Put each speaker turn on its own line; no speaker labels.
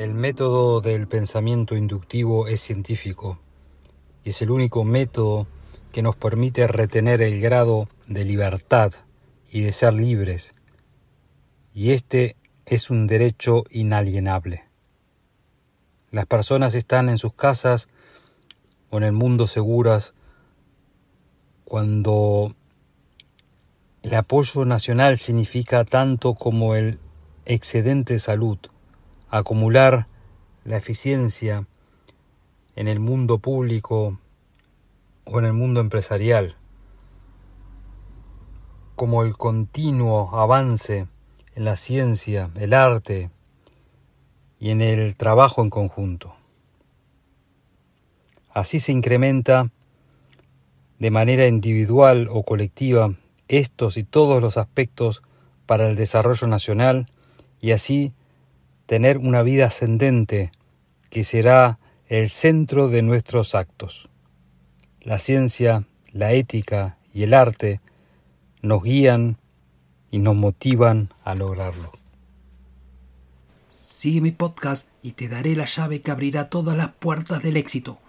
El método del pensamiento inductivo es científico y es el único método que nos permite retener el grado de libertad y de ser libres. Y este es un derecho inalienable. Las personas están en sus casas o en el mundo seguras cuando el apoyo nacional significa tanto como el excedente de salud acumular la eficiencia en el mundo público o en el mundo empresarial, como el continuo avance en la ciencia, el arte y en el trabajo en conjunto. Así se incrementa de manera individual o colectiva estos y todos los aspectos para el desarrollo nacional y así tener una vida ascendente que será el centro de nuestros actos. La ciencia, la ética y el arte nos guían y nos motivan a lograrlo.
Sigue mi podcast y te daré la llave que abrirá todas las puertas del éxito.